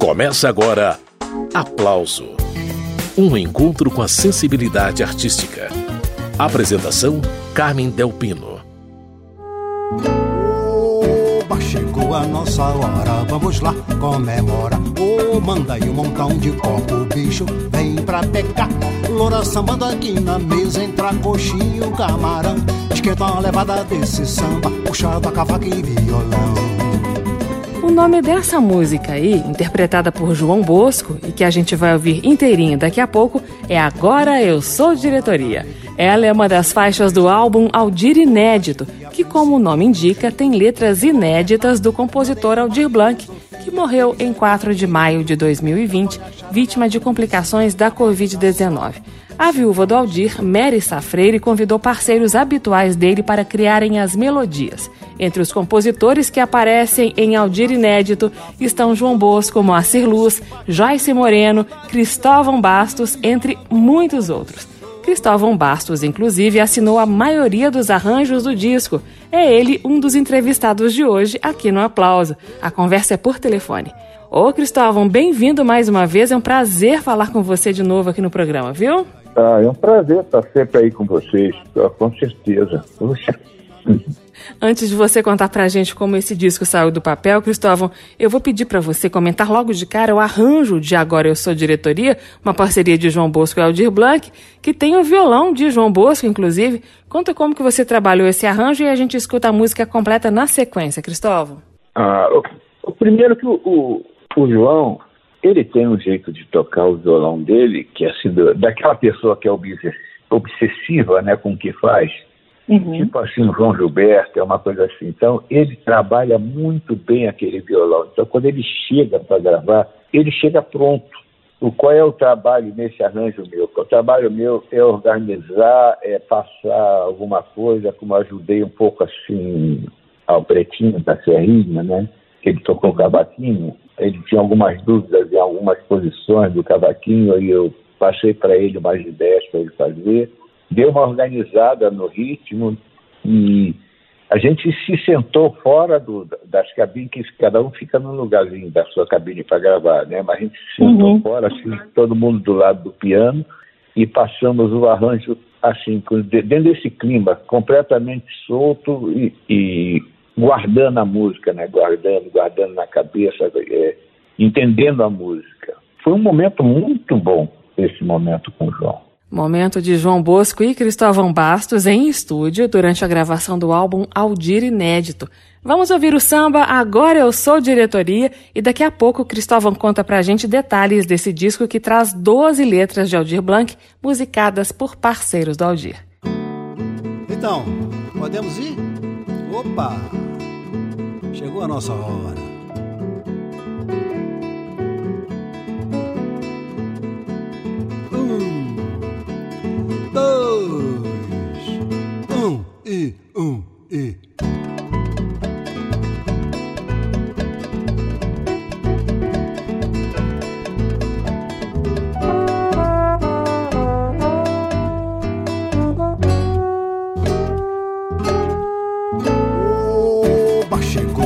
Começa agora Aplauso Um encontro com a sensibilidade artística. Apresentação: Carmen Delpino. Oba, chegou a nossa hora, vamos lá, comemora. Oh, manda aí um montão de copo, bicho, vem pra pecar. Loura sambando aqui na mesa, entra coxinho, camarão. Esquenta uma levada desse samba, puxado a cavaca e violão. O nome dessa música aí, interpretada por João Bosco e que a gente vai ouvir inteirinho daqui a pouco, é Agora Eu Sou Diretoria. Ela é uma das faixas do álbum Aldir Inédito, que, como o nome indica, tem letras inéditas do compositor Aldir Blanc, que morreu em 4 de maio de 2020, vítima de complicações da Covid-19. A viúva do Aldir, Mary Safreire, convidou parceiros habituais dele para criarem as melodias. Entre os compositores que aparecem em Aldir Inédito estão João Bosco, Moacir Luz, Joyce Moreno, Cristóvão Bastos, entre muitos outros. Cristóvão Bastos, inclusive, assinou a maioria dos arranjos do disco. É ele um dos entrevistados de hoje aqui no Aplauso. A conversa é por telefone. Ô Cristóvão, bem-vindo mais uma vez. É um prazer falar com você de novo aqui no programa, viu? Ah, é um prazer estar sempre aí com vocês, com certeza. Antes de você contar pra gente como esse disco saiu do papel, Cristóvão, eu vou pedir para você comentar logo de cara o arranjo de Agora Eu Sou Diretoria, uma parceria de João Bosco e Aldir Blanc, que tem o violão de João Bosco, inclusive. Conta como que você trabalhou esse arranjo e a gente escuta a música completa na sequência, Cristóvão. Ah, o, o primeiro que o, o, o João ele tem um jeito de tocar o violão dele, que é assim, daquela pessoa que é obsessiva né, com o que faz. Uhum. Tipo assim, o João Gilberto, é uma coisa assim. Então, ele trabalha muito bem aquele violão. Então, quando ele chega para gravar, ele chega pronto. O qual é o trabalho nesse arranjo meu? O trabalho meu é organizar, é passar alguma coisa, como ajudei um pouco assim ao Pretinho da Serrinha, né? Que ele tocou o cavaquinho ele tinha algumas dúvidas em algumas posições do cavaquinho e eu passei para ele umas ideias para ele fazer. Deu uma organizada no ritmo e a gente se sentou fora do, das cabines, que cada um fica no lugarzinho da sua cabine para gravar, né? Mas a gente se sentou uhum. fora, assim, todo mundo do lado do piano e passamos o arranjo assim, dentro desse clima completamente solto e, e guardando a música, né? guardando, guardando na cabeça, é, entendendo a música. Foi um momento muito bom esse momento com o João. Momento de João Bosco e Cristóvão Bastos em estúdio durante a gravação do álbum Aldir Inédito. Vamos ouvir o samba Agora Eu Sou Diretoria e daqui a pouco Cristóvão conta pra gente detalhes desse disco que traz 12 letras de Aldir Blanc musicadas por parceiros do Aldir. Então, podemos ir? Opa! Chegou a nossa hora. Um, dois, um e um e.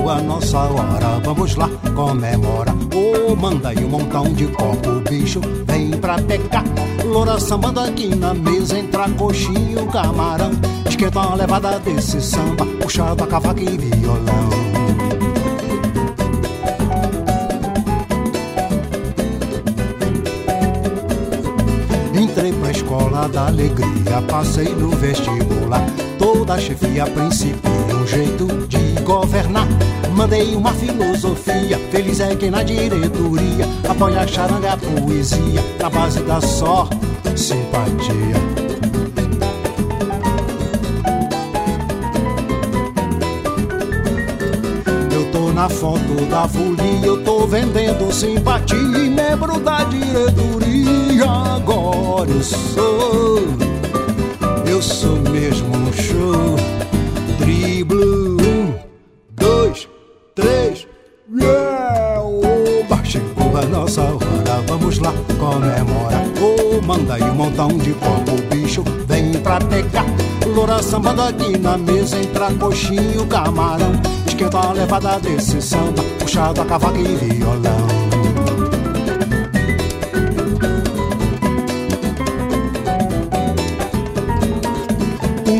nossa hora, vamos lá, comemora. Oh, manda aí um montão de copo, bicho, vem pra pecar. Loura sambando aqui na mesa, entra coxinho, camarão. Esquenta uma levada desse samba, puxado a cavaca e violão. Entrei pra escola da alegria, passei no vestibular. Toda chefia principia um jeito governar. Mandei uma filosofia, feliz é quem na diretoria apoia a charanga, a poesia, na base da só simpatia. Na foto da folia, eu tô vendendo simpatia e membro da diretoria. Agora eu sou, eu sou mesmo um show, driblo montão de o bicho vem pra pegar. Loura sambandadinha na mesa, entra coxinho, camarão. Esquenta tá a levada desse samba, puxado a cavaca e violão.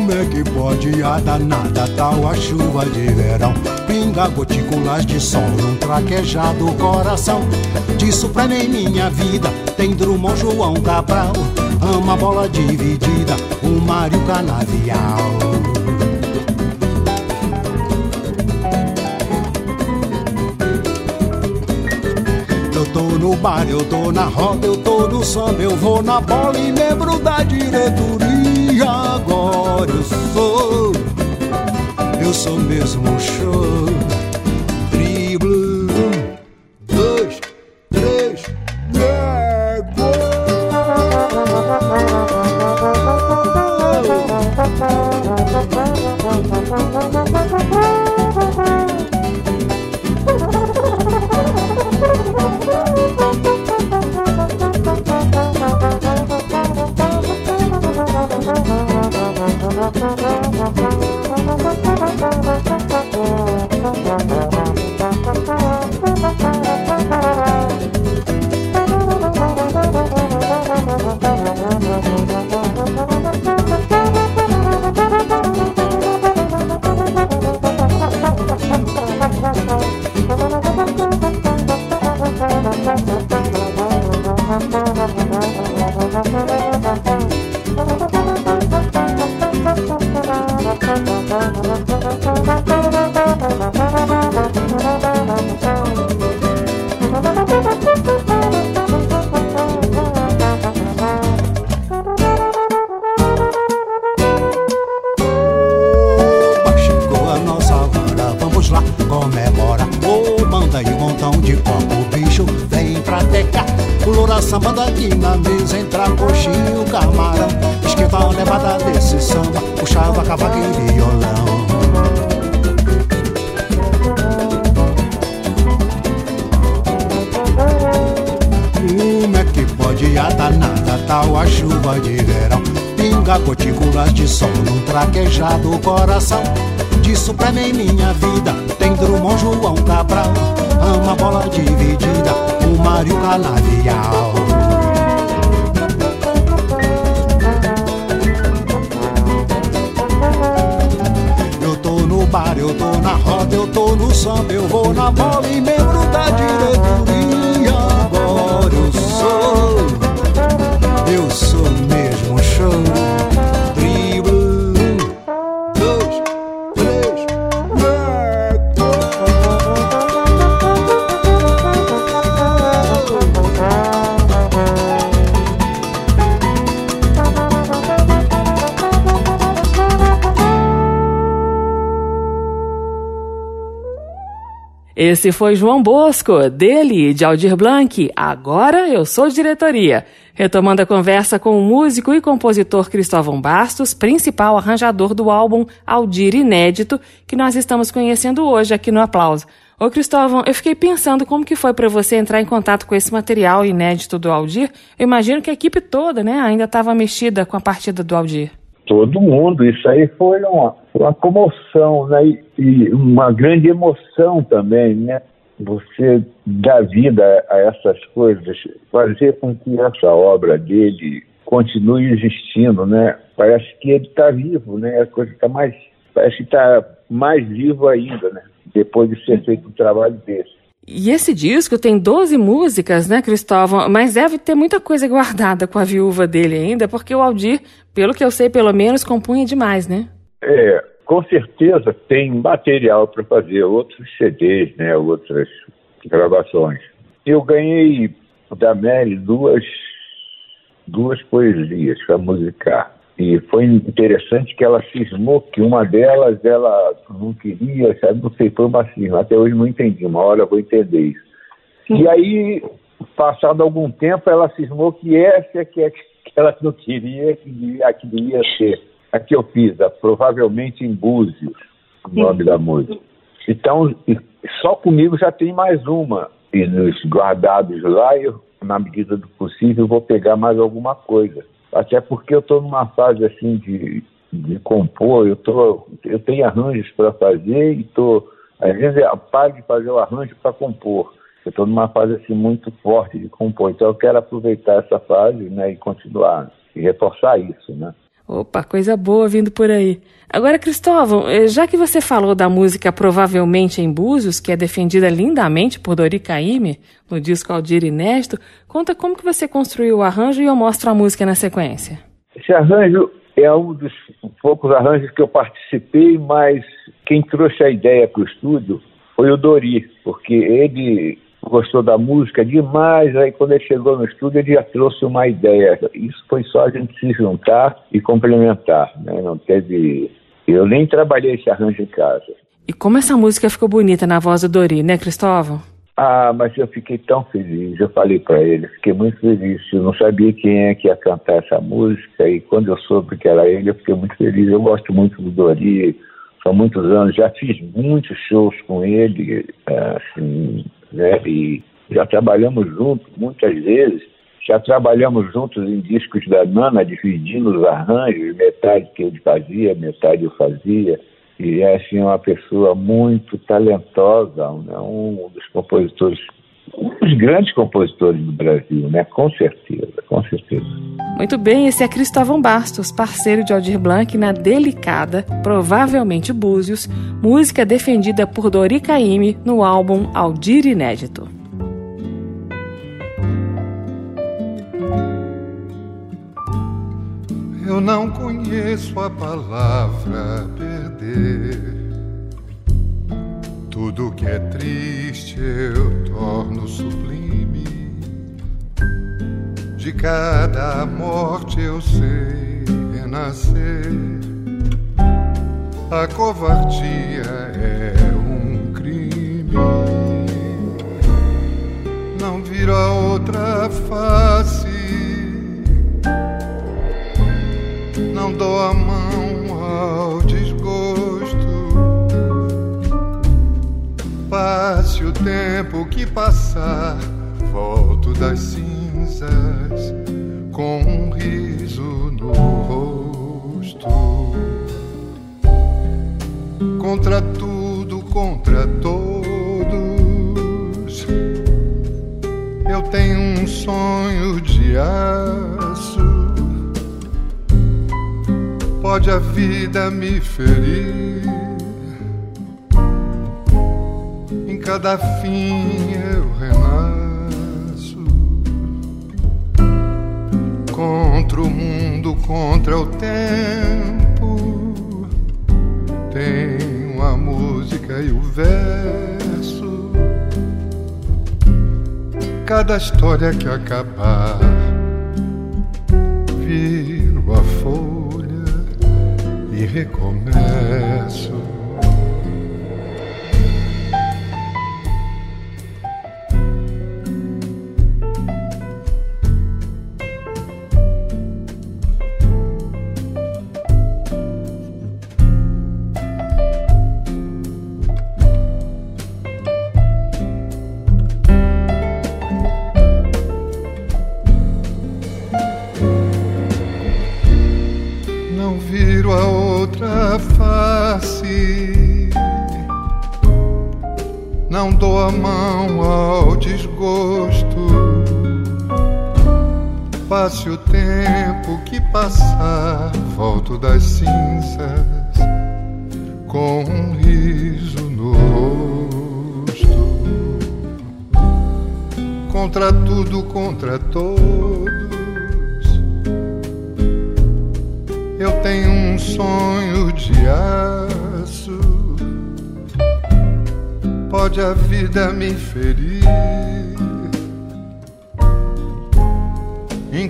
É que pode a danada tal a chuva de verão Pinga gotículas de sol num traquejado coração Disso pra mim minha vida tem Drummond João Cabral Ama bola dividida, o Mário Canavial. tô no bar, eu tô na roda, eu tô no samba, eu vou na bola e membro da diretoria. Agora eu sou, eu sou mesmo show. Samba, eu vou na bola e membro da diretoria. Esse foi João Bosco, dele de Aldir Blanc. Agora eu sou diretoria. Retomando a conversa com o músico e compositor Cristóvão Bastos, principal arranjador do álbum Aldir Inédito, que nós estamos conhecendo hoje aqui no Aplauso. Ô Cristóvão, eu fiquei pensando como que foi para você entrar em contato com esse material inédito do Aldir. Eu imagino que a equipe toda, né, ainda estava mexida com a partida do Aldir. Todo mundo, isso aí foi uma, uma comoção, né? E, e uma grande emoção também, né? Você dar vida a essas coisas, fazer com que essa obra dele continue existindo, né? Parece que ele está vivo, né? A coisa está mais, parece que está mais vivo ainda, né? Depois de ser feito um trabalho desse. E esse disco tem 12 músicas, né, Cristóvão? Mas deve ter muita coisa guardada com a viúva dele ainda, porque o Aldir, pelo que eu sei, pelo menos, compunha demais, né? É, com certeza tem material para fazer outros CDs, né, outras gravações. Eu ganhei da Mary duas, duas poesias para musicar. E foi interessante que ela cismou que uma delas ela não queria, sabe? Não sei, foi uma cisma. Até hoje não entendi, uma hora eu vou entender isso. Sim. E aí, passado algum tempo, ela cismou que essa é que, é que ela não queria, que a que devia ser. A que eu fiz, a, provavelmente em Búzios, o nome da música. Então, só comigo já tem mais uma. E nos guardados lá, eu, na medida do possível, vou pegar mais alguma coisa até porque eu estou numa fase assim de, de compor, eu, tô, eu tenho arranjos para fazer e estou, às vezes, eu paro de fazer o arranjo para compor. Eu estou numa fase assim muito forte de compor, então eu quero aproveitar essa fase né, e continuar, e reforçar isso, né? Opa, coisa boa vindo por aí. Agora, Cristóvão, eh, já que você falou da música Provavelmente em Búzios, que é defendida lindamente por Dori Caymmi, no disco Aldir Inédito, conta como que você construiu o arranjo e eu mostro a música na sequência. Esse arranjo é um dos poucos arranjos que eu participei, mas quem trouxe a ideia para o estúdio foi o Dori, porque ele gostou da música demais, aí quando ele chegou no estúdio ele já trouxe uma ideia. Isso foi só a gente se juntar e complementar, né? Não teve... Eu nem trabalhei esse arranjo em casa. E como essa música ficou bonita na voz do Dori, né, Cristóvão? Ah, mas eu fiquei tão feliz. Eu falei para ele, fiquei muito feliz. Eu não sabia quem é que ia cantar essa música e quando eu soube que era ele, eu fiquei muito feliz. Eu gosto muito do Dori, são muitos anos. Já fiz muitos shows com ele, assim, né? E já trabalhamos juntos muitas vezes. Já trabalhamos juntos em discos da Nana, dividindo os arranjos, metade que ele fazia, metade eu fazia e é assim, uma pessoa muito talentosa, né? um dos compositores, um dos grandes compositores do Brasil, né? com certeza, com certeza. Muito bem, esse é Cristóvão Bastos, parceiro de Aldir Blanc na delicada, provavelmente Búzios, música defendida por Dori Caymmi no álbum Aldir Inédito. Eu não conheço a palavra perder. Tudo que é triste eu torno sublime. De cada morte eu sei renascer. A covardia é um crime. Não vira outra face não dou a mão ao Passe o tempo que passar, volto das cinzas com um riso no rosto. Contra tudo, contra todos, eu tenho um sonho de aço pode a vida me ferir. Cada fim eu renasço contra o mundo, contra o tempo. Tenho a música e o verso. Cada história que acabar, viro a folha e recomeço.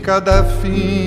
Cada fim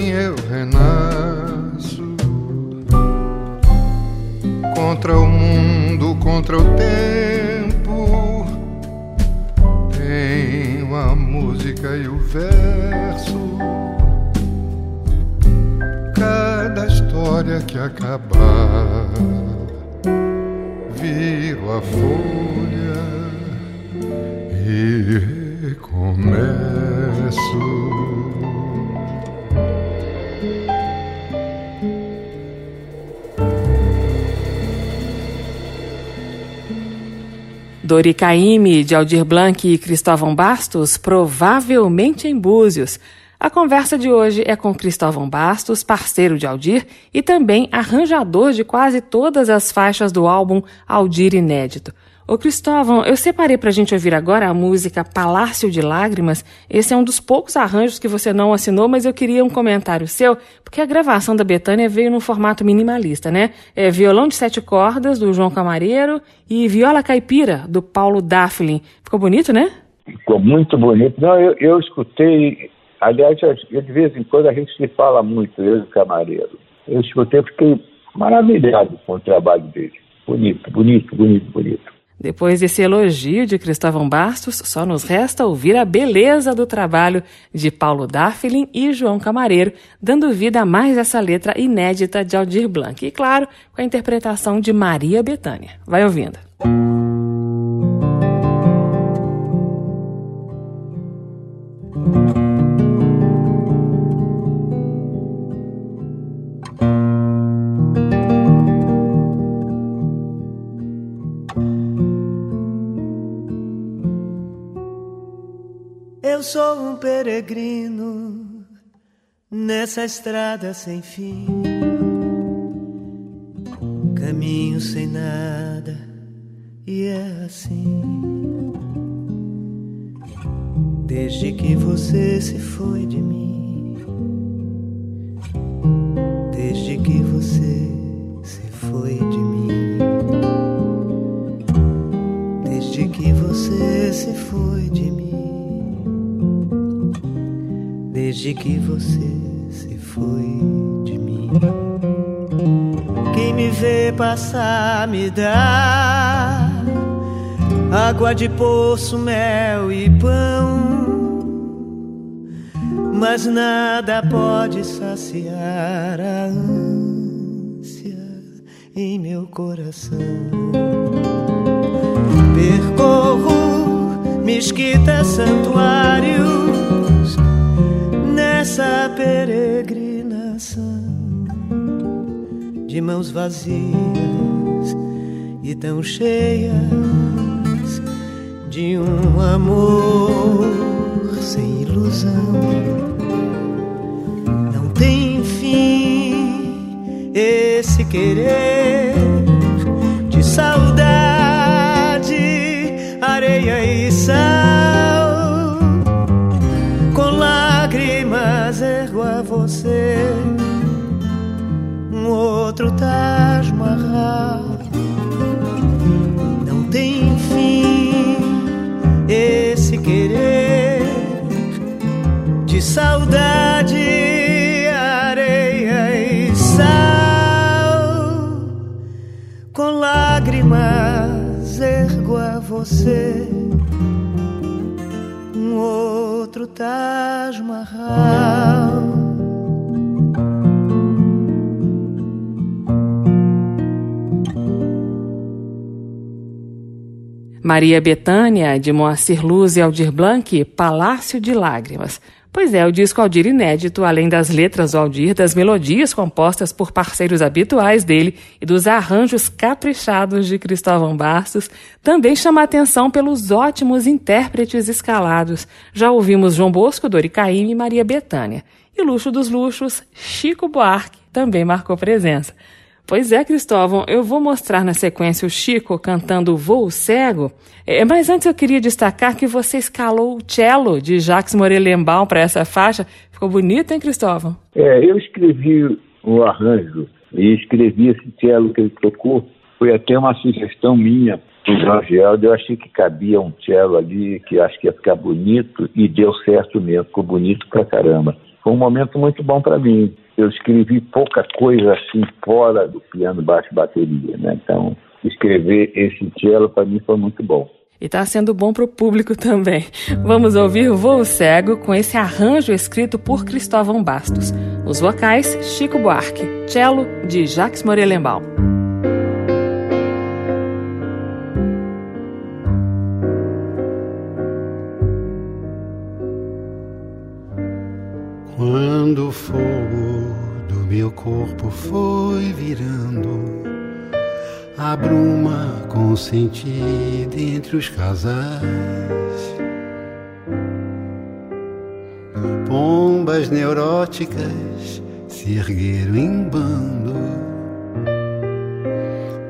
Dori Caymmi, de Aldir Blanc e Cristóvão Bastos, provavelmente em Búzios. A conversa de hoje é com Cristóvão Bastos, parceiro de Aldir e também arranjador de quase todas as faixas do álbum Aldir Inédito. Ô Cristóvão, eu separei pra gente ouvir agora a música Palácio de Lágrimas. Esse é um dos poucos arranjos que você não assinou, mas eu queria um comentário seu, porque a gravação da Betânia veio no formato minimalista, né? É violão de sete cordas, do João Camareiro, e viola caipira, do Paulo Dafflin. Ficou bonito, né? Ficou muito bonito. Não, eu, eu escutei Aliás, de vez em quando a gente se fala muito, eu e o camareiro. Eu escutei, fiquei maravilhado com o trabalho dele. Bonito, bonito, bonito, bonito. Depois desse elogio de Cristóvão Bastos, só nos resta ouvir a beleza do trabalho de Paulo Dafflin e João Camareiro, dando vida a mais essa letra inédita de Aldir Blanc. E, claro, com a interpretação de Maria Bethânia. Vai ouvindo. Eu sou um peregrino nessa estrada sem fim, caminho sem nada, e é assim. Desde que você se foi de mim, desde que você se foi de mim, desde que você se foi de mim desde que você se foi de mim. Quem me vê passar me dá água de poço, mel e pão, mas nada pode saciar a ânsia em meu coração. Percorro mesquitas, santuários nessa peregrinação de mãos vazias e tão cheias de um amor sem ilusão. Não tem fim esse querer de saudade, saudade, areia e sal. Com lágrimas ergo a você um outro Taj Mahal. Maria Betânia, de Moacir Luz e Aldir Blanc, Palácio de Lágrimas. Pois é, o disco Aldir inédito, além das letras do Aldir, das melodias compostas por parceiros habituais dele e dos arranjos caprichados de Cristóvão Bastos, também chama atenção pelos ótimos intérpretes escalados. Já ouvimos João Bosco, Dori Caymmi e Maria Betânia. E luxo dos luxos, Chico Buarque também marcou presença. Pois é, Cristóvão, eu vou mostrar na sequência o Chico cantando Voo Cego, é, mas antes eu queria destacar que você escalou o cello de Jacques Morelenbaum para essa faixa. Ficou bonito, hein, Cristóvão? É, eu escrevi o arranjo e escrevi esse cello que ele tocou. Foi até uma sugestão minha do Jorge Helder. Eu achei que cabia um cello ali, que acho que ia ficar bonito, e deu certo mesmo, ficou bonito pra caramba. Foi um momento muito bom para mim eu escrevi pouca coisa assim fora do piano, baixo, bateria, né? Então, escrever esse cello para mim foi muito bom. E está sendo bom para o público também. Vamos ouvir Voo Cego com esse arranjo escrito por Cristóvão Bastos. Os vocais, Chico Buarque. Cello, de Jacques Morelenbaum. Meu corpo foi virando a bruma consentida entre os casais, pomba Pombas neuróticas se ergueram em bando,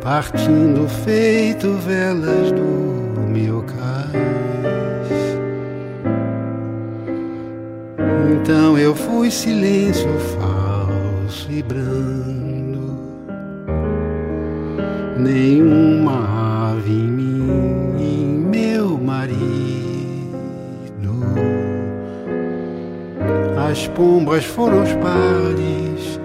partindo feito velas do meu cais. Então eu fui silêncio falso e brando, nenhuma ave em mim, em meu marido. As pombas foram os pares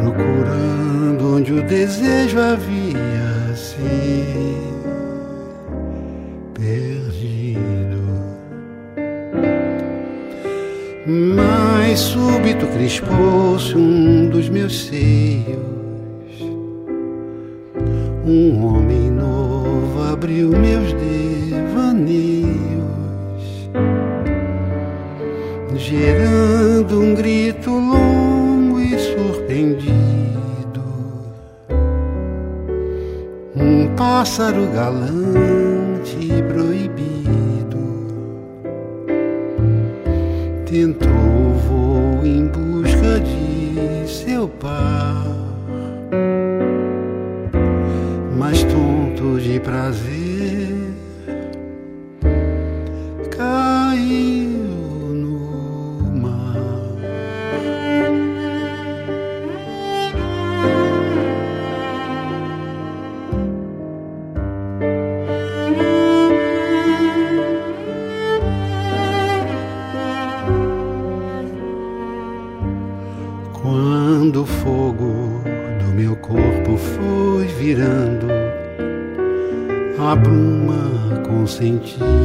procurando onde o desejo havia se perdido. Súbito crispou-se um dos meus seios. Um homem novo abriu meus devaneios, gerando um grito longo e surpreendido. Um pássaro galante e proibido tentou em busca de seu par, mas tonto de prazer consentida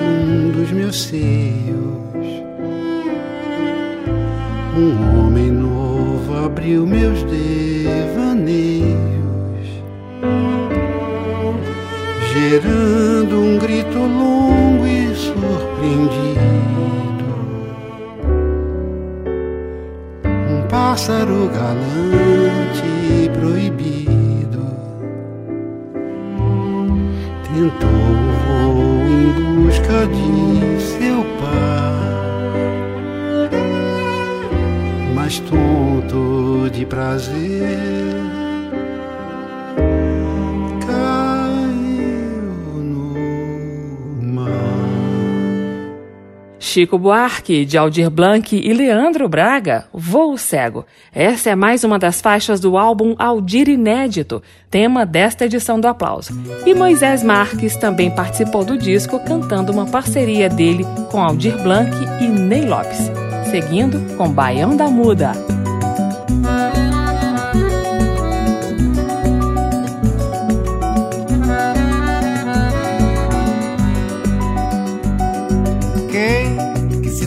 um dos meus seios. Um homem novo abriu meus devaneios, gerando um grito longo e surpreendido. Um pássaro galante e proibido tentou em busca de seu par, mas tonto de prazer Chico Buarque, de Aldir Blanc e Leandro Braga, Voo Cego. Essa é mais uma das faixas do álbum Aldir Inédito, tema desta edição do Aplauso. E Moisés Marques também participou do disco cantando uma parceria dele com Aldir Blanc e Ney Lopes. Seguindo com Baião da Muda.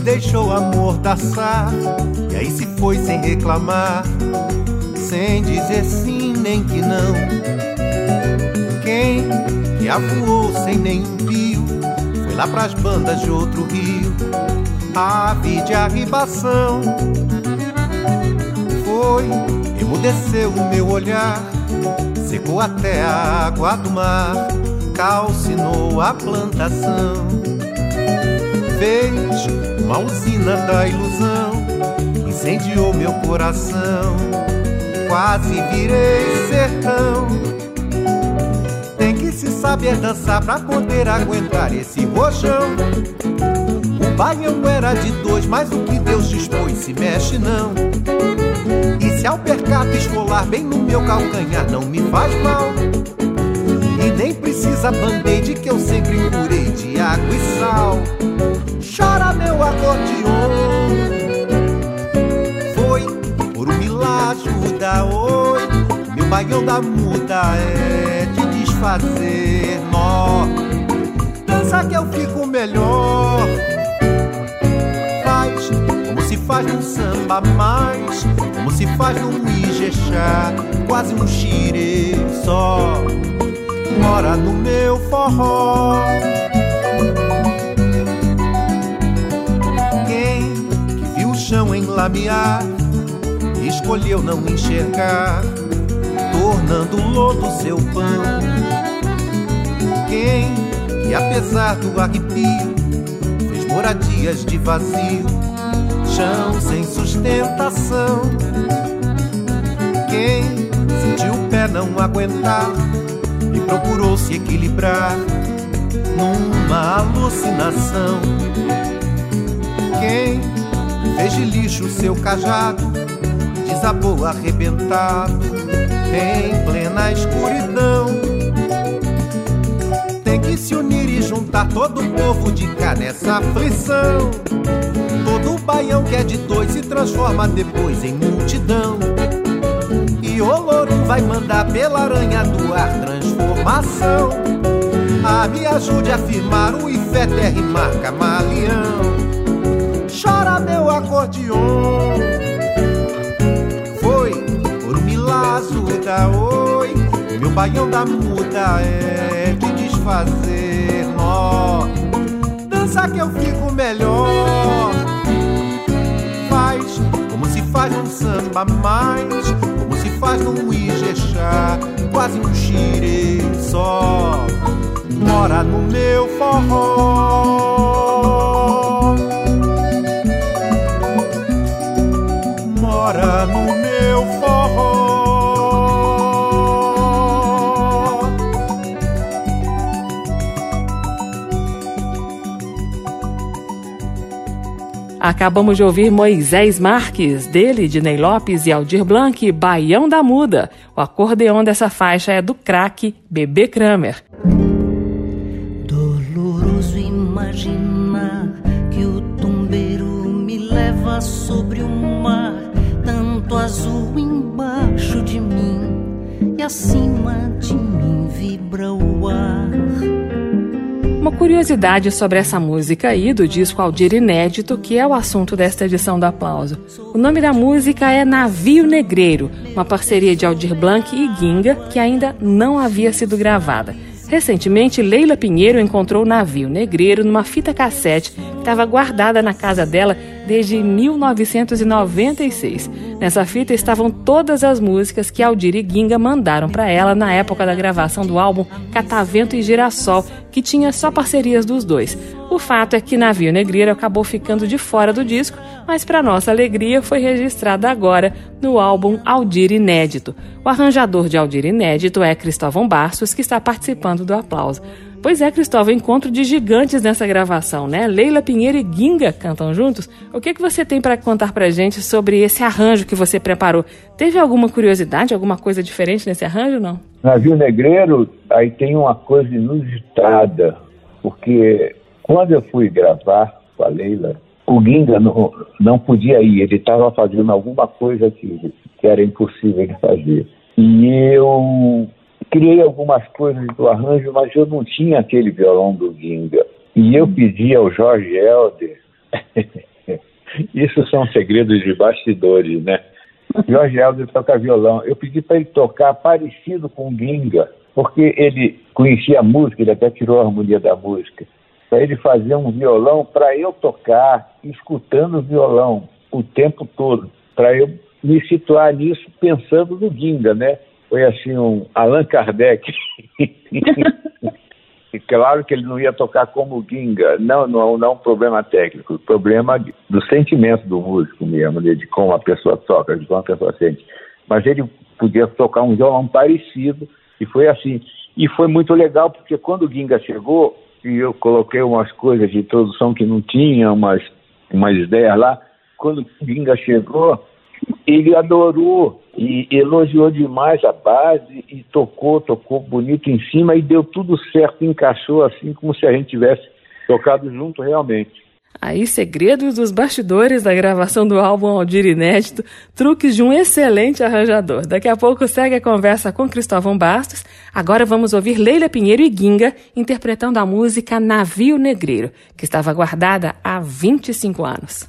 Deixou amordaçar e aí se foi sem reclamar, sem dizer sim nem que não. Quem que avoou sem nenhum pio, foi lá pras bandas de outro rio, ave de arribação. Foi, emudeceu o meu olhar, secou até a água do mar, calcinou a plantação fez uma usina da ilusão, incendiou meu coração, quase virei sertão. Tem que se saber dançar pra poder aguentar esse rojão. O baião era de dois, mas o que Deus dispôs se mexe não. E se ao percato esfolar bem no meu calcanhar não me faz mal. Nem precisa band-aid que eu sempre curei de água e sal. Chora meu acordeon. Foi por um milagre da oi. Meu baião da muda é de desfazer nó. Dança que eu fico melhor. Faz como se faz num samba mais, como se faz num ijexá, quase um xire só mora no meu forró. Chão enlamear, escolheu não enxergar, tornando lodo seu pão. Quem que apesar do arrepio, fez moradias de vazio, chão sem sustentação. Quem sentiu o pé não aguentar procurou se equilibrar numa alucinação. Quem fez de lixo seu cajado desabou arrebentado em plena escuridão. Tem que se unir e juntar todo o povo de cá nessa aflição. Todo baião que é de dois se transforma depois em multidão. E o louro vai mandar pela aranha do ar transformação. Ah, me ajude a firmar o Ifé, e marca malião. Acordeon. Foi por um milazo da oi. Meu baião da muda é de desfazer nó. Dança que eu fico melhor. Faz como se faz um samba mais faz num Ijexá, quase um xire só, mora no meu forró. No meu forró. Acabamos de ouvir Moisés Marques, dele, de Ney Lopes e Aldir Blanc, Baião da Muda. O acordeão dessa faixa é do craque Bebê Kramer. Azul embaixo de mim e acima de mim vibra o ar. Uma curiosidade sobre essa música aí do disco Aldir Inédito, que é o assunto desta edição do Aplauso. O nome da música é Navio Negreiro, uma parceria de Aldir Blanc e Ginga que ainda não havia sido gravada. Recentemente, Leila Pinheiro encontrou o navio negreiro numa fita cassete que estava guardada na casa dela desde 1996. Nessa fita estavam todas as músicas que Aldir e Ginga mandaram para ela na época da gravação do álbum Catavento e Girassol, que tinha só parcerias dos dois. O fato é que Navio Negreiro acabou ficando de fora do disco, mas para nossa alegria foi registrado agora no álbum Aldir Inédito. O arranjador de Aldir Inédito é Cristóvão Bastos, que está participando do aplauso. Pois é, Cristóvão, encontro de gigantes nessa gravação, né? Leila Pinheiro e Ginga cantam juntos. O que, que você tem para contar pra gente sobre esse arranjo que você preparou? Teve alguma curiosidade, alguma coisa diferente nesse arranjo, não? Navio Negreiro, aí tem uma coisa inusitada, porque quando eu fui gravar com a Leila, o Ginga não, não podia ir, ele estava fazendo alguma coisa que, que era impossível de fazer. E eu criei algumas coisas do arranjo, mas eu não tinha aquele violão do Ginga. E eu pedi ao Jorge Helder, isso são segredos de bastidores, né? Jorge Helder toca violão. Eu pedi para ele tocar parecido com o Ginga, porque ele conhecia a música, ele até tirou a harmonia da música. Para ele fazer um violão para eu tocar, escutando o violão o tempo todo, para eu me situar nisso pensando no Ginga, né? Foi assim um Allan Kardec. e claro que ele não ia tocar como Ginga, não, não, não um problema técnico, problema do sentimento do músico mesmo, de, de como a pessoa toca, de como a pessoa sente. Mas ele podia tocar um violão parecido, e foi assim. E foi muito legal, porque quando o Ginga chegou, e eu coloquei umas coisas de introdução que não tinha, umas, umas ideias lá, quando o Ginga chegou, ele adorou e elogiou demais a base e tocou, tocou bonito em cima e deu tudo certo, encaixou assim como se a gente tivesse tocado junto realmente. Aí, segredos dos bastidores da gravação do álbum Aldir Inédito, truques de um excelente arranjador. Daqui a pouco segue a conversa com Cristóvão Bastos. Agora vamos ouvir Leila Pinheiro e Ginga interpretando a música Navio Negreiro, que estava guardada há 25 anos.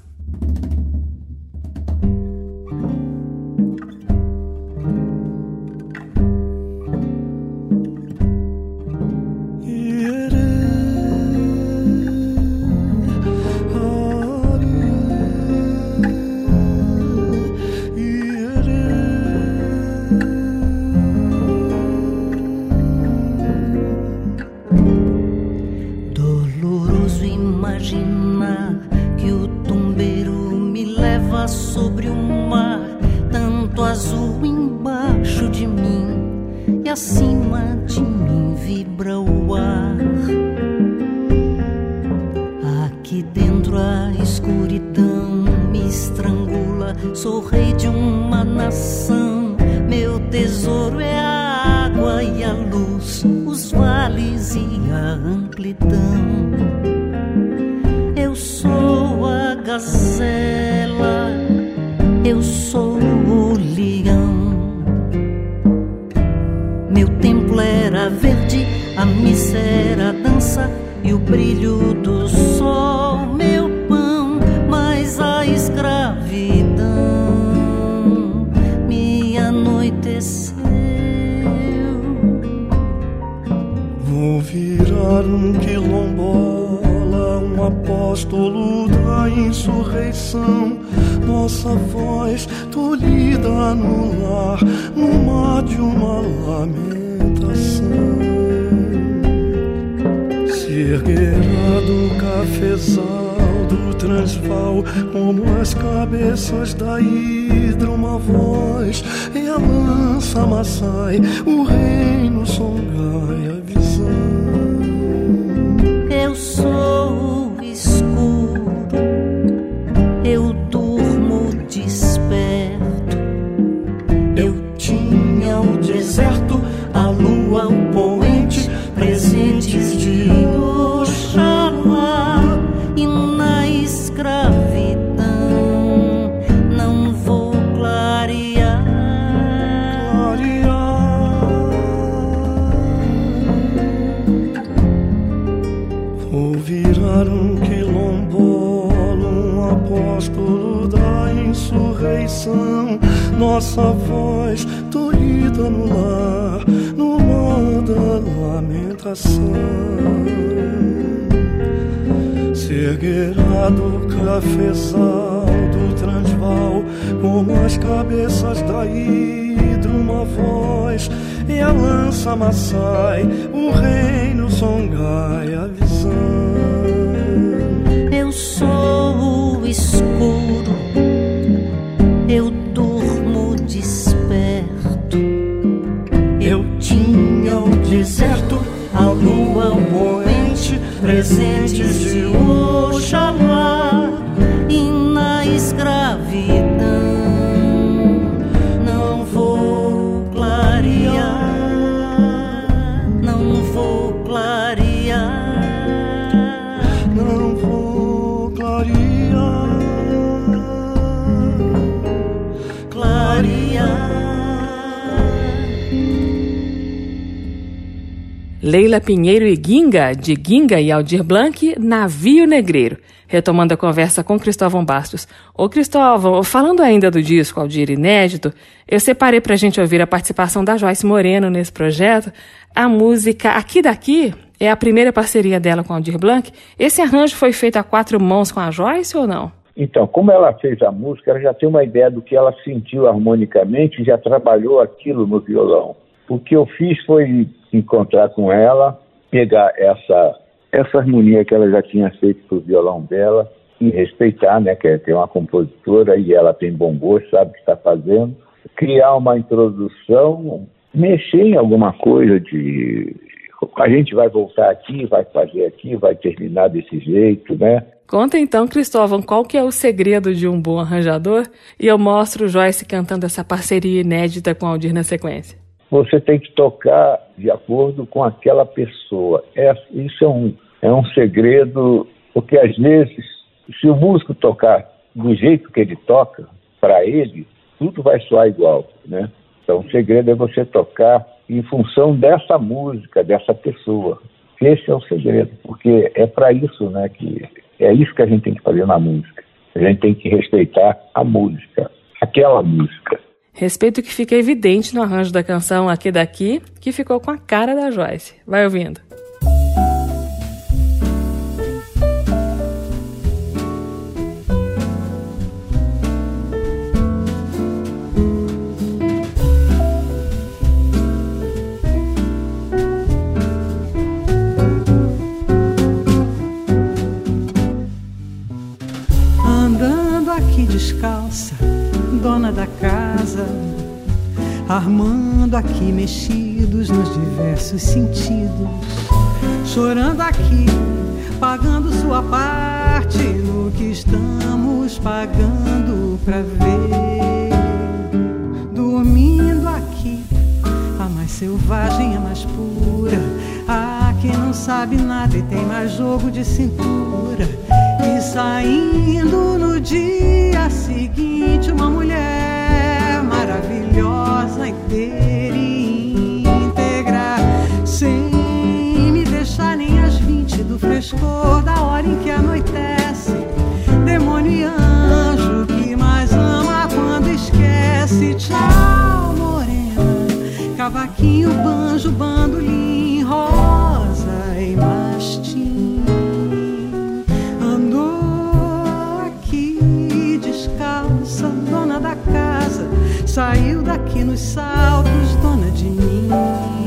Pinheiro e Ginga, de Ginga e Aldir Blanc, Navio Negreiro. Retomando a conversa com Cristóvão Bastos. Ô Cristóvão, falando ainda do disco Aldir Inédito, eu separei pra gente ouvir a participação da Joyce Moreno nesse projeto. A música Aqui Daqui é a primeira parceria dela com Aldir Blanc. Esse arranjo foi feito a quatro mãos com a Joyce ou não? Então, como ela fez a música, ela já tem uma ideia do que ela sentiu harmonicamente e já trabalhou aquilo no violão. O que eu fiz foi encontrar com ela, pegar essa, essa harmonia que ela já tinha feito para o violão dela e respeitar, né, que é, uma compositora e ela tem bom gosto, sabe o que está fazendo, criar uma introdução, mexer em alguma coisa de a gente vai voltar aqui, vai fazer aqui, vai terminar desse jeito, né? Conta então, Cristóvão, qual que é o segredo de um bom arranjador? E eu mostro o Joyce cantando essa parceria inédita com Aldir na sequência. Você tem que tocar de acordo com aquela pessoa. É, isso é um, é um segredo, porque às vezes, se o músico tocar do jeito que ele toca, para ele, tudo vai soar igual, né? Então, o segredo é você tocar em função dessa música, dessa pessoa. Esse é o segredo, porque é para isso, né, que é isso que a gente tem que fazer na música. A gente tem que respeitar a música, aquela música. Respeito que fica evidente no arranjo da canção Aqui Daqui, que ficou com a cara da Joyce. Vai ouvindo. Dona da casa, armando aqui mexidos nos diversos sentidos, chorando aqui, pagando sua parte no que estamos pagando pra ver, dormindo aqui, a mais selvagem, a mais pura, a que não sabe nada e tem mais jogo de cintura saindo no dia seguinte, uma mulher maravilhosa, inteira e íntegra, sem me deixar nem as vinte do frescor da hora em que anoitece. Demônio e anjo que mais ama quando esquece. Tchau, morena, cavaquinho, banjo, bandolim, saiu daqui nos saltos, dona de mim.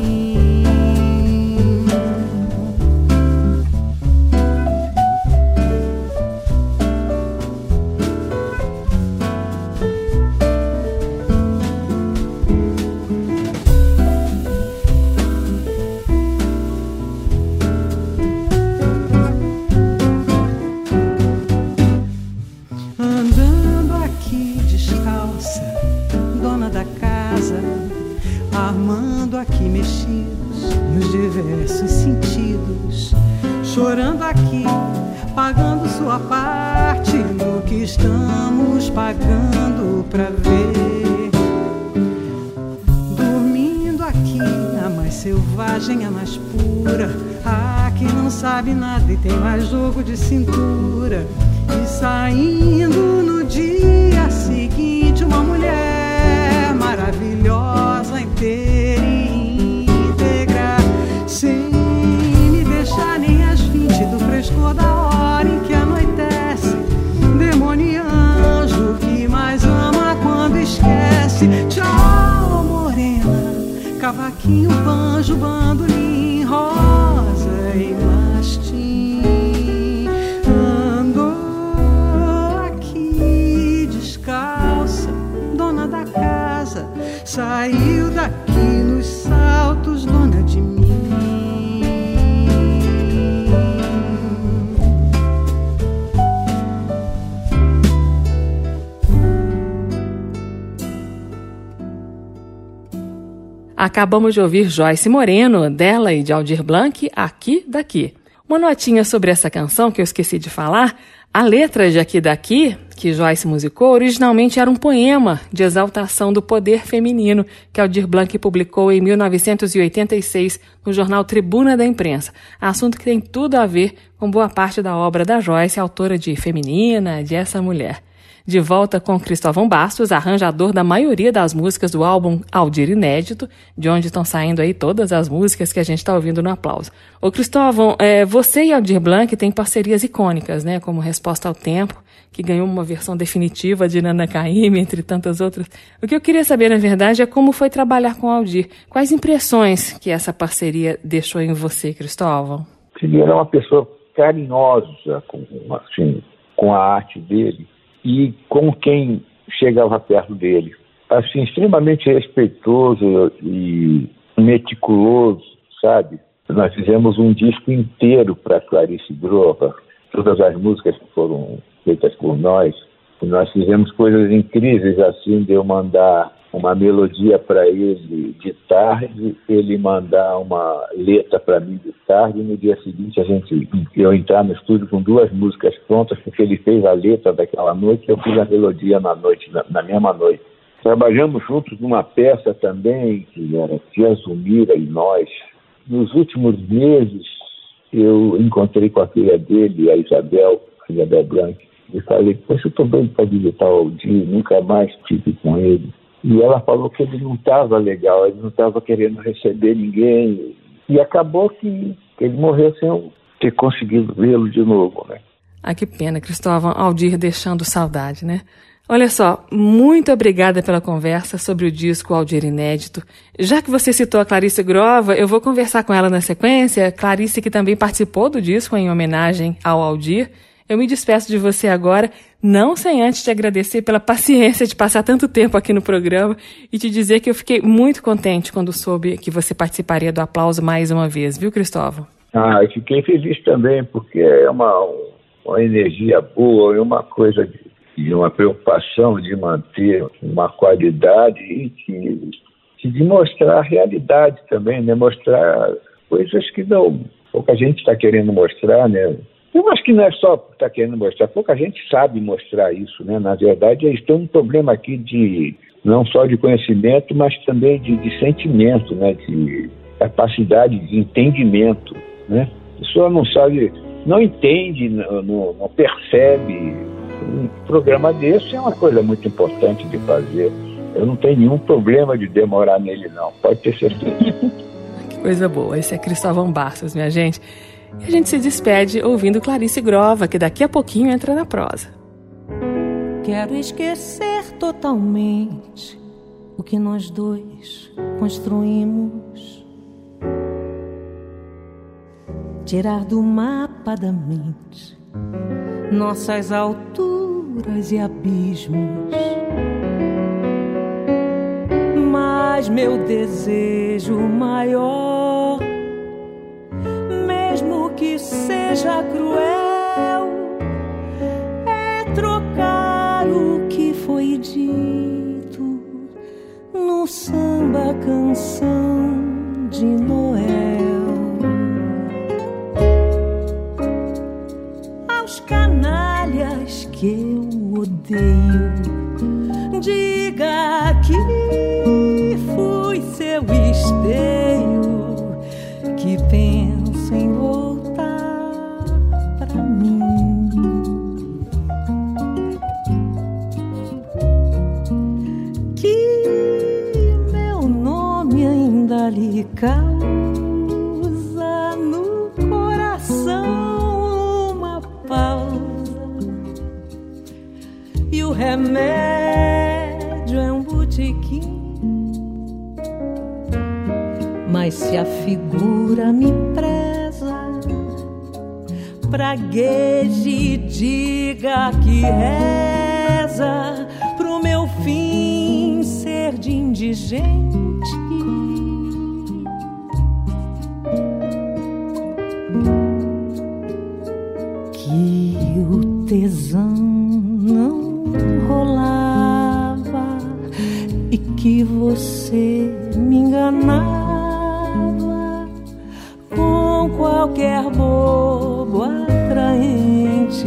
toda hora em que anoitece. Demônio e anjo que mais ama quando esquece. Tchau, morena, cavaquinho, banjo, bandolim. Acabamos de ouvir Joyce Moreno, dela e de Aldir Blanc, Aqui Daqui. Uma notinha sobre essa canção que eu esqueci de falar. A letra de Aqui Daqui, que Joyce musicou, originalmente era um poema de exaltação do poder feminino que Aldir Blanc publicou em 1986 no jornal Tribuna da Imprensa, assunto que tem tudo a ver com boa parte da obra da Joyce, autora de Feminina, de Essa Mulher de volta com Cristóvão Bastos, arranjador da maioria das músicas do álbum Aldir Inédito, de onde estão saindo aí todas as músicas que a gente está ouvindo no aplauso. Ô Cristóvão, é, você e Aldir Blanc têm parcerias icônicas, né? Como Resposta ao Tempo, que ganhou uma versão definitiva de Nana Caymmi, entre tantas outras. O que eu queria saber, na verdade, é como foi trabalhar com Aldir. Quais impressões que essa parceria deixou em você, Cristóvão? Ele era uma pessoa carinhosa com, assim, com a arte dele e com quem chegava perto dele. Assim, extremamente respeitoso e meticuloso, sabe? nós fizemos um disco inteiro para Clarice Grover, todas as músicas que foram feitas por nós. Nós fizemos coisas incríveis, assim, de eu mandar uma melodia para ele de tarde, ele mandar uma letra para mim de tarde, e no dia seguinte a gente eu entrar no estúdio com duas músicas prontas, porque ele fez a letra daquela noite eu fiz a melodia na noite, na, na mesma noite. Trabalhamos juntos numa peça também, que era Tia Zumira e nós. Nos últimos meses, eu encontrei com a filha dele, a Isabel, a Isabel Blanc, e falei, poxa, eu estou doido para visitar o Aldir, nunca mais tive com ele. E ela falou que ele não estava legal, ele não estava querendo receber ninguém. E acabou que ele morreu sem eu ter conseguido vê-lo de novo, né? Ah, que pena, Cristóvão Aldir deixando saudade, né? Olha só, muito obrigada pela conversa sobre o disco Aldir Inédito. Já que você citou a Clarice Grova, eu vou conversar com ela na sequência. Clarice, que também participou do disco em homenagem ao Aldir. Eu me despeço de você agora, não sem antes te agradecer pela paciência de passar tanto tempo aqui no programa e te dizer que eu fiquei muito contente quando soube que você participaria do aplauso mais uma vez, viu, Cristóvão? Ah, eu fiquei feliz também, porque é uma, uma energia boa, é uma coisa de, de uma preocupação de manter uma qualidade e de, de mostrar a realidade também, né? Mostrar coisas que não pouca gente está querendo mostrar, né? Eu acho que não é só estar tá querendo mostrar, pouca gente sabe mostrar isso, né? Na verdade, eles têm um problema aqui de não só de conhecimento, mas também de, de sentimento, né? De capacidade de entendimento, né? A pessoa não sabe, não entende, não, não percebe. Um programa desse é uma coisa muito importante de fazer. Eu não tenho nenhum problema de demorar nele, não. Pode ter certeza. que coisa boa. Esse é Cristóvão Barças, minha gente. E a gente se despede ouvindo Clarice Grova, que daqui a pouquinho entra na prosa. Quero esquecer totalmente o que nós dois construímos. Tirar do mapa da mente nossas alturas e abismos. Mas meu desejo maior seja cruel é trocar o que foi dito no samba canção de Noel. Aos canalhas que eu odeio, se a figura me preza, pragueje diga que reza pro meu fim ser de indigente qualquer bobo atraente.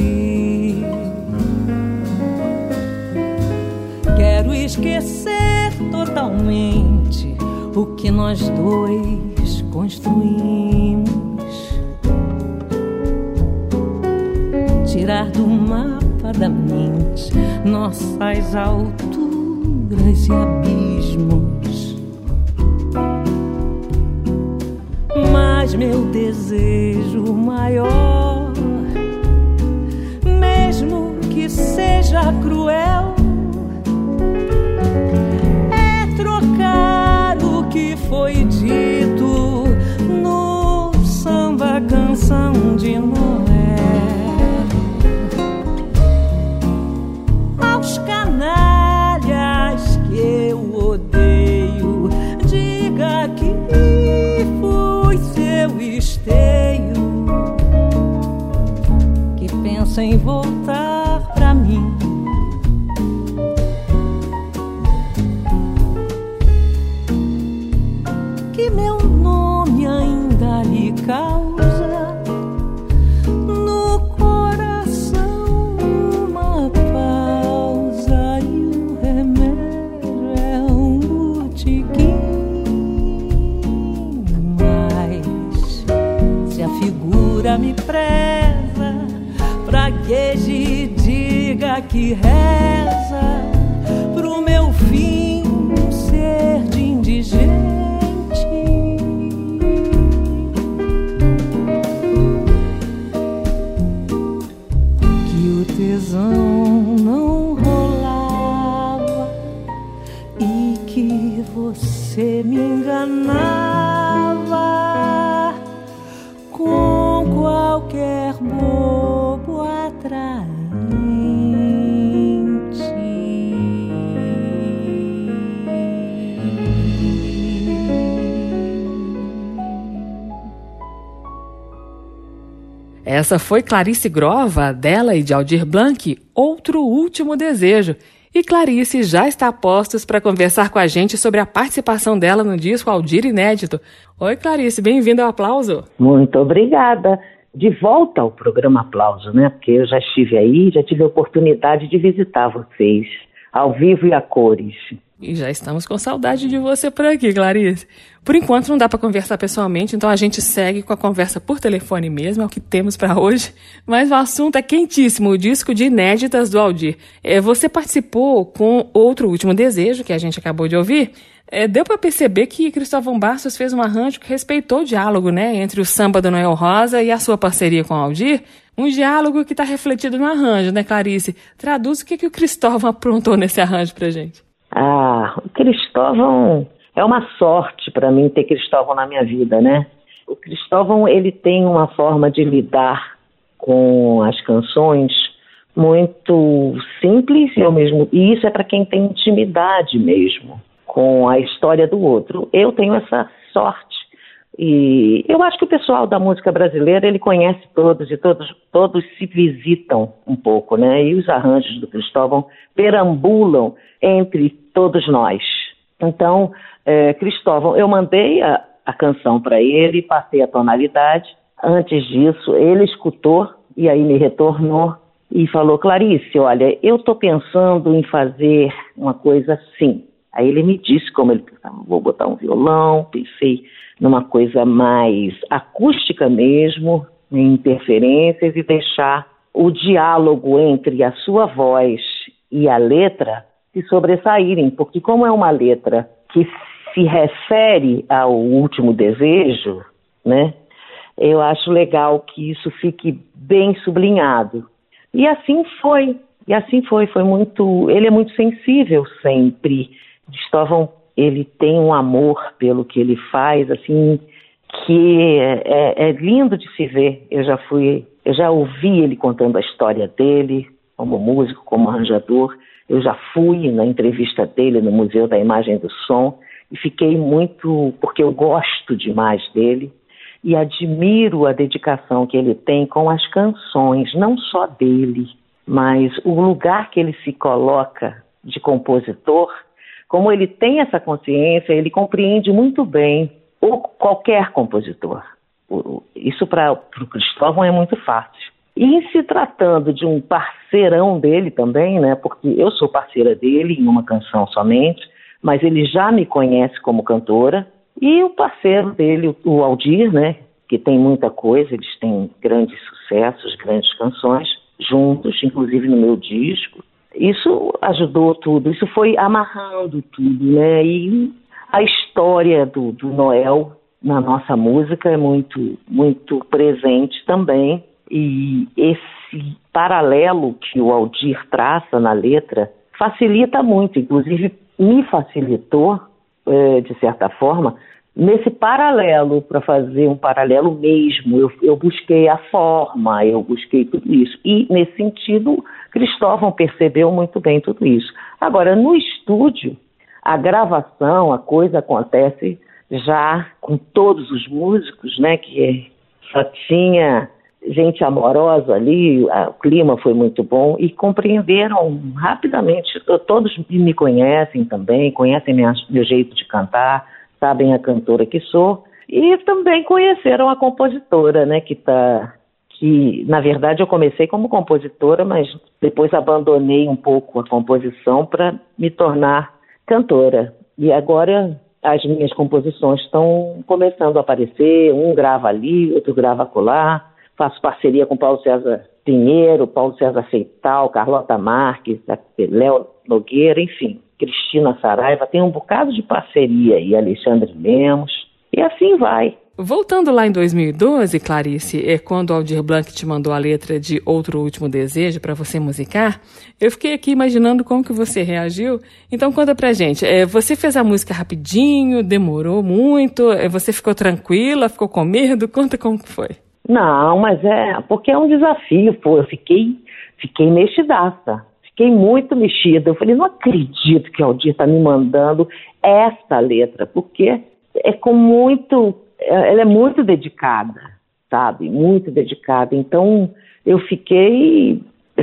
Quero esquecer totalmente o que nós dois construímos tirar do mapa da mente nossas alturas e abismos. Mas meu desejo maior, mesmo que seja cruel, é trocar o que foi dito que reza pro meu fim ser de indigente. Que o tesão não rolava e que você me enganava com qualquer bobo Essa foi Clarice Grova, dela e de Aldir Blanc, Outro Último Desejo. E Clarice já está a postos para conversar com a gente sobre a participação dela no disco Aldir Inédito. Oi, Clarice, bem-vinda ao Aplauso. Muito obrigada. De volta ao programa Aplauso, né? Porque eu já estive aí, já tive a oportunidade de visitar vocês, ao vivo e a cores. E já estamos com saudade de você por aqui, Clarice. Por enquanto não dá para conversar pessoalmente, então a gente segue com a conversa por telefone mesmo, é o que temos para hoje. Mas o assunto é quentíssimo, o disco de inéditas do Aldir. É, você participou com outro último desejo que a gente acabou de ouvir. É, deu para perceber que Cristóvão Bastos fez um arranjo que respeitou o diálogo, né, entre o samba do Noel Rosa e a sua parceria com o Aldir. Um diálogo que está refletido no arranjo, né, Clarice? Traduz o que, que o Cristóvão aprontou nesse arranjo pra gente. Ah, o Cristóvão é uma sorte para mim ter Cristóvão na minha vida, né? O Cristóvão ele tem uma forma de lidar com as canções muito simples e ao mesmo e isso é para quem tem intimidade mesmo com a história do outro. Eu tenho essa sorte e eu acho que o pessoal da música brasileira ele conhece todos e todos todos se visitam um pouco, né? E os arranjos do Cristóvão perambulam entre todos nós. Então, é, Cristóvão, eu mandei a, a canção para ele, passei a tonalidade. Antes disso, ele escutou e aí me retornou e falou: Clarice, olha, eu estou pensando em fazer uma coisa assim. Aí ele me disse como ele pensava: vou botar um violão, pensei numa coisa mais acústica mesmo, em interferências e deixar o diálogo entre a sua voz e a letra se sobressaírem, porque como é uma letra que se refere ao último desejo, né? Eu acho legal que isso fique bem sublinhado. E assim foi. E assim foi, foi muito, ele é muito sensível sempre. Cristóvão, ele tem um amor pelo que ele faz, assim, que é, é, é lindo de se ver. Eu já fui, eu já ouvi ele contando a história dele, como músico, como arranjador. Eu já fui na entrevista dele no Museu da Imagem do Som e fiquei muito, porque eu gosto demais dele e admiro a dedicação que ele tem com as canções, não só dele, mas o lugar que ele se coloca de compositor, como ele tem essa consciência, ele compreende muito bem ou qualquer compositor. Isso para o Cristóvão é muito fácil. E em se tratando de um parceirão dele também, né? Porque eu sou parceira dele em uma canção somente, mas ele já me conhece como cantora. E o parceiro dele, o Aldir, né? Que tem muita coisa, eles têm grandes sucessos, grandes canções juntos, inclusive no meu disco. Isso ajudou tudo, isso foi amarrando tudo, né? E a história do, do Noel na nossa música é muito, muito presente também. E esse paralelo que o Aldir traça na letra facilita muito, inclusive me facilitou, é, de certa forma, nesse paralelo, para fazer um paralelo mesmo. Eu, eu, busquei a forma, eu busquei tudo isso. E, nesse sentido, Cristóvão percebeu muito bem tudo isso. Agora, no estúdio, a gravação, a coisa acontece já com todos os músicos, né? Que só tinha gente amorosa ali, o clima foi muito bom e compreenderam rapidamente. Todos me conhecem também, conhecem minha, meu jeito de cantar, sabem a cantora que sou, e também conheceram a compositora, né, que está que na verdade eu comecei como compositora, mas depois abandonei um pouco a composição para me tornar cantora. E agora as minhas composições estão começando a aparecer, um grava ali, outro grava colar. Faço parceria com Paulo César Pinheiro, Paulo César Feital, Carlota Marques, Léo Nogueira, enfim, Cristina Saraiva, tem um bocado de parceria aí, Alexandre Lemos, e assim vai. Voltando lá em 2012, Clarice, é quando Aldir Blanc te mandou a letra de Outro Último Desejo para você musicar, eu fiquei aqui imaginando como que você reagiu. Então conta pra gente, é, você fez a música rapidinho, demorou muito, é, você ficou tranquila, ficou com medo? Conta como que foi. Não, mas é, porque é um desafio, pô, eu fiquei, fiquei mexidaça, fiquei muito mexida. Eu falei, não acredito que o Aldir tá me mandando essa letra, porque é com muito ela é muito dedicada, sabe? Muito dedicada. Então eu fiquei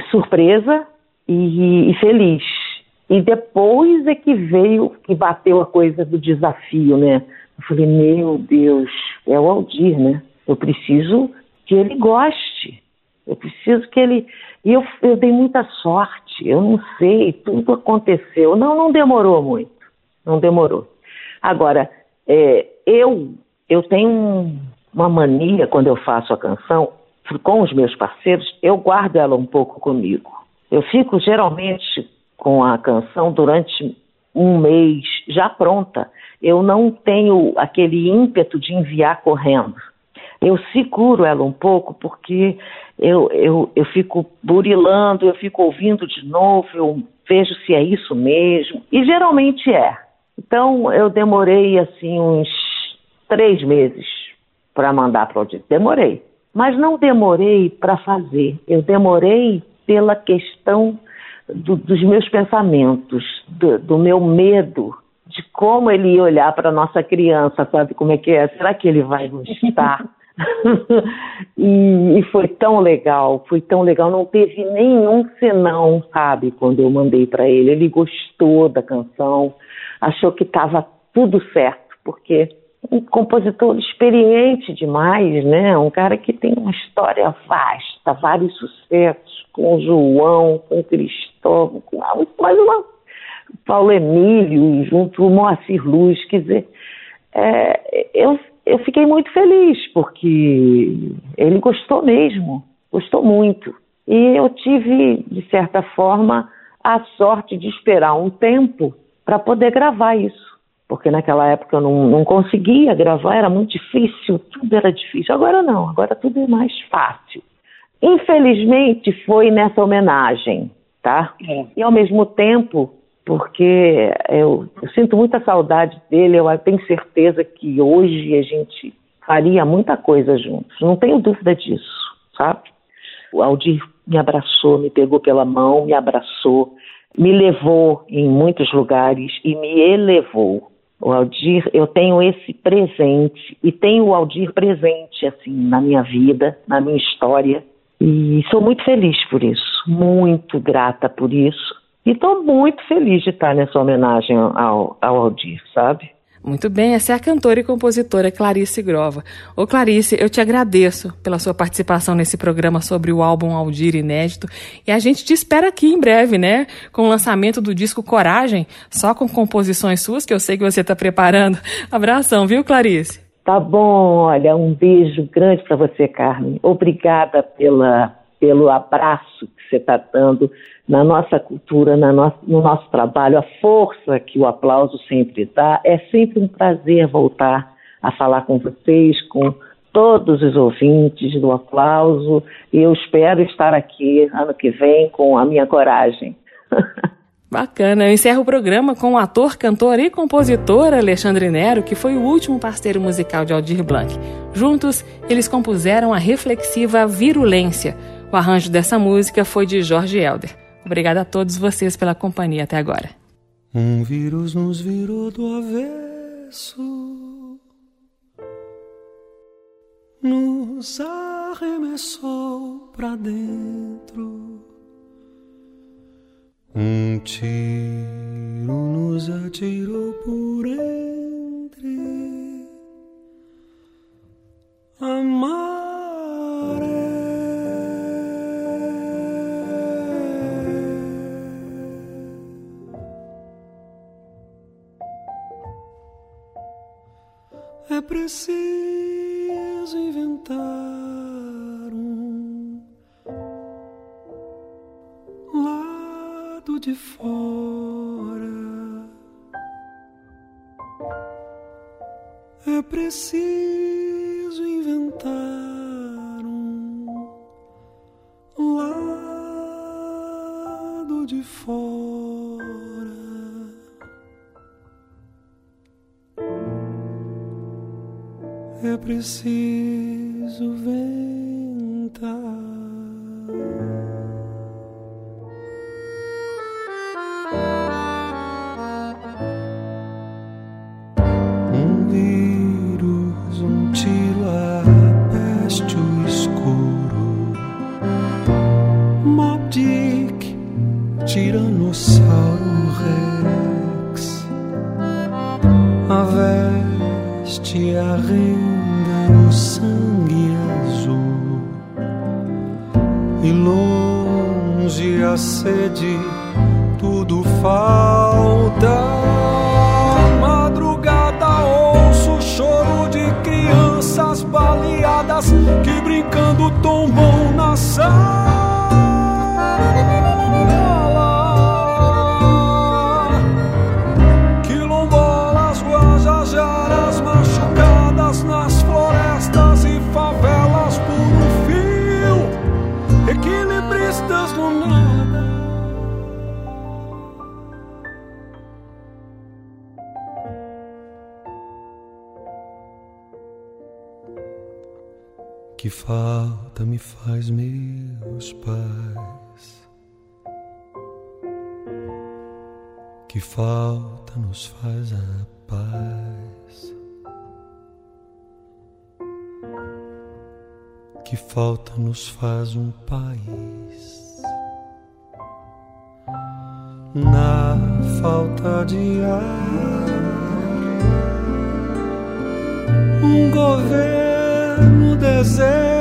surpresa e, e, feliz. E depois é que veio, que bateu a coisa do desafio, né? Eu falei, meu Deus, é o Aldir, né? Eu preciso que ele goste. Eu preciso que ele. E eu, eu dei muita sorte, eu não sei, tudo aconteceu. Não, não demorou muito. Não demorou. Agora, é, eu eu tenho uma mania quando eu faço a canção com os meus parceiros, eu guardo ela um pouco comigo. Eu fico geralmente com a canção durante um mês já pronta. Eu não tenho aquele ímpeto de enviar correndo. Eu seguro ela um pouco porque eu, eu, eu fico burilando, eu fico ouvindo de novo, eu vejo se é isso mesmo. E geralmente é. Então eu demorei assim uns três meses para mandar para o auditor. Demorei. Mas não demorei para fazer. Eu demorei pela questão do, dos meus pensamentos, do, do, meu medo de como ele ia olhar para nossa criança, sabe como é que é? Será que ele vai gostar? e, e, foi tão legal, foi tão legal. Não teve nenhum senão, sabe, quando eu mandei para ele. Ele gostou da canção, achou que estava tudo certo, porque um compositor experiente demais, né? Um cara que tem uma história vasta, vários sucessos com João, com Cristóvão, com mais uma Paulo Emílio, junto o Moacir Luz, quer dizer, é, eu, eu fiquei muito feliz porque ele gostou mesmo, gostou muito. E eu tive, de certa forma, a sorte de esperar um tempo para poder gravar isso porque naquela época eu não, não conseguia gravar, era muito difícil, tudo era difícil. Agora não, agora tudo é mais fácil. Infelizmente foi nessa homenagem, tá? É. E ao mesmo tempo, porque eu, eu, sinto muita saudade dele, eu tenho certeza que hoje a gente faria muita coisa juntos, não tenho dúvida disso, sabe? O Aldir me abraçou, me pegou pela mão, me abraçou, me levou em muitos lugares e me elevou. O Aldir, eu tenho esse presente e tenho o Aldir presente assim na minha vida, na minha história e sou muito feliz por isso, muito grata por isso e estou muito feliz de estar nessa homenagem ao, ao Aldir, sabe? Muito bem, essa é a cantora e compositora Clarice Grova. Ô Clarice, eu te agradeço pela sua participação nesse programa sobre o álbum Aldir Inédito e a gente te espera aqui em breve, né? Com o lançamento do disco Coragem, só com composições suas, que eu sei que você está preparando. Abração, viu, Clarice? Tá bom, olha, um beijo grande para você, Carmen. Obrigada pela, pelo abraço que você está dando na nossa cultura, na no, no nosso trabalho, a força que o aplauso sempre dá. É sempre um prazer voltar a falar com vocês, com todos os ouvintes do aplauso, e eu espero estar aqui ano que vem com a minha coragem. Bacana. Eu encerro o programa com o ator, cantor e compositor Alexandre Nero, que foi o último parceiro musical de Aldir Blanc. Juntos, eles compuseram a reflexiva Virulência. O arranjo dessa música foi de Jorge Helder. Obrigada a todos vocês pela companhia até agora. Um vírus nos virou do avesso, nos arremessou pra dentro. Um tiro nos atirou por entre a mar. É preciso inventar um lado de fora. É preciso inventar. preciso. que falta nos faz a paz, que falta nos faz um país. Na falta de ar, um governo deserto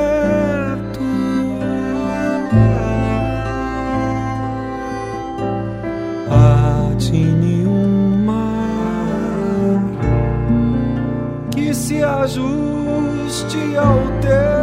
ajuste ao teu.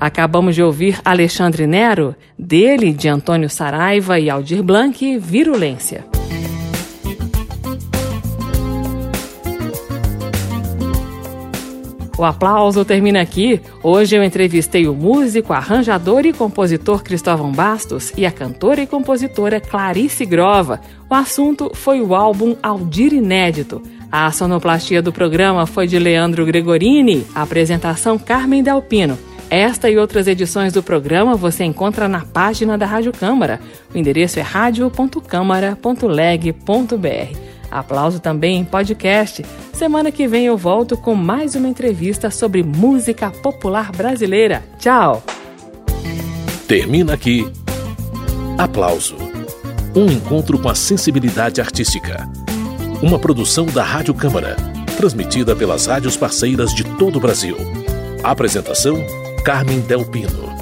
Acabamos de ouvir Alexandre Nero, dele de Antônio Saraiva e Aldir Blanc, Virulência. O aplauso termina aqui. Hoje eu entrevistei o músico, arranjador e compositor Cristóvão Bastos e a cantora e compositora Clarice Grova. O assunto foi o álbum Aldir Inédito. A sonoplastia do programa foi de Leandro Gregorini, apresentação Carmen Delpino. Esta e outras edições do programa você encontra na página da Rádio Câmara. O endereço é radio.câmara.leg.br. Aplauso também em podcast. Semana que vem eu volto com mais uma entrevista sobre música popular brasileira. Tchau! Termina aqui. Aplauso. Um encontro com a sensibilidade artística. Uma produção da Rádio Câmara, transmitida pelas rádios parceiras de todo o Brasil. Apresentação Carmen Del Pino.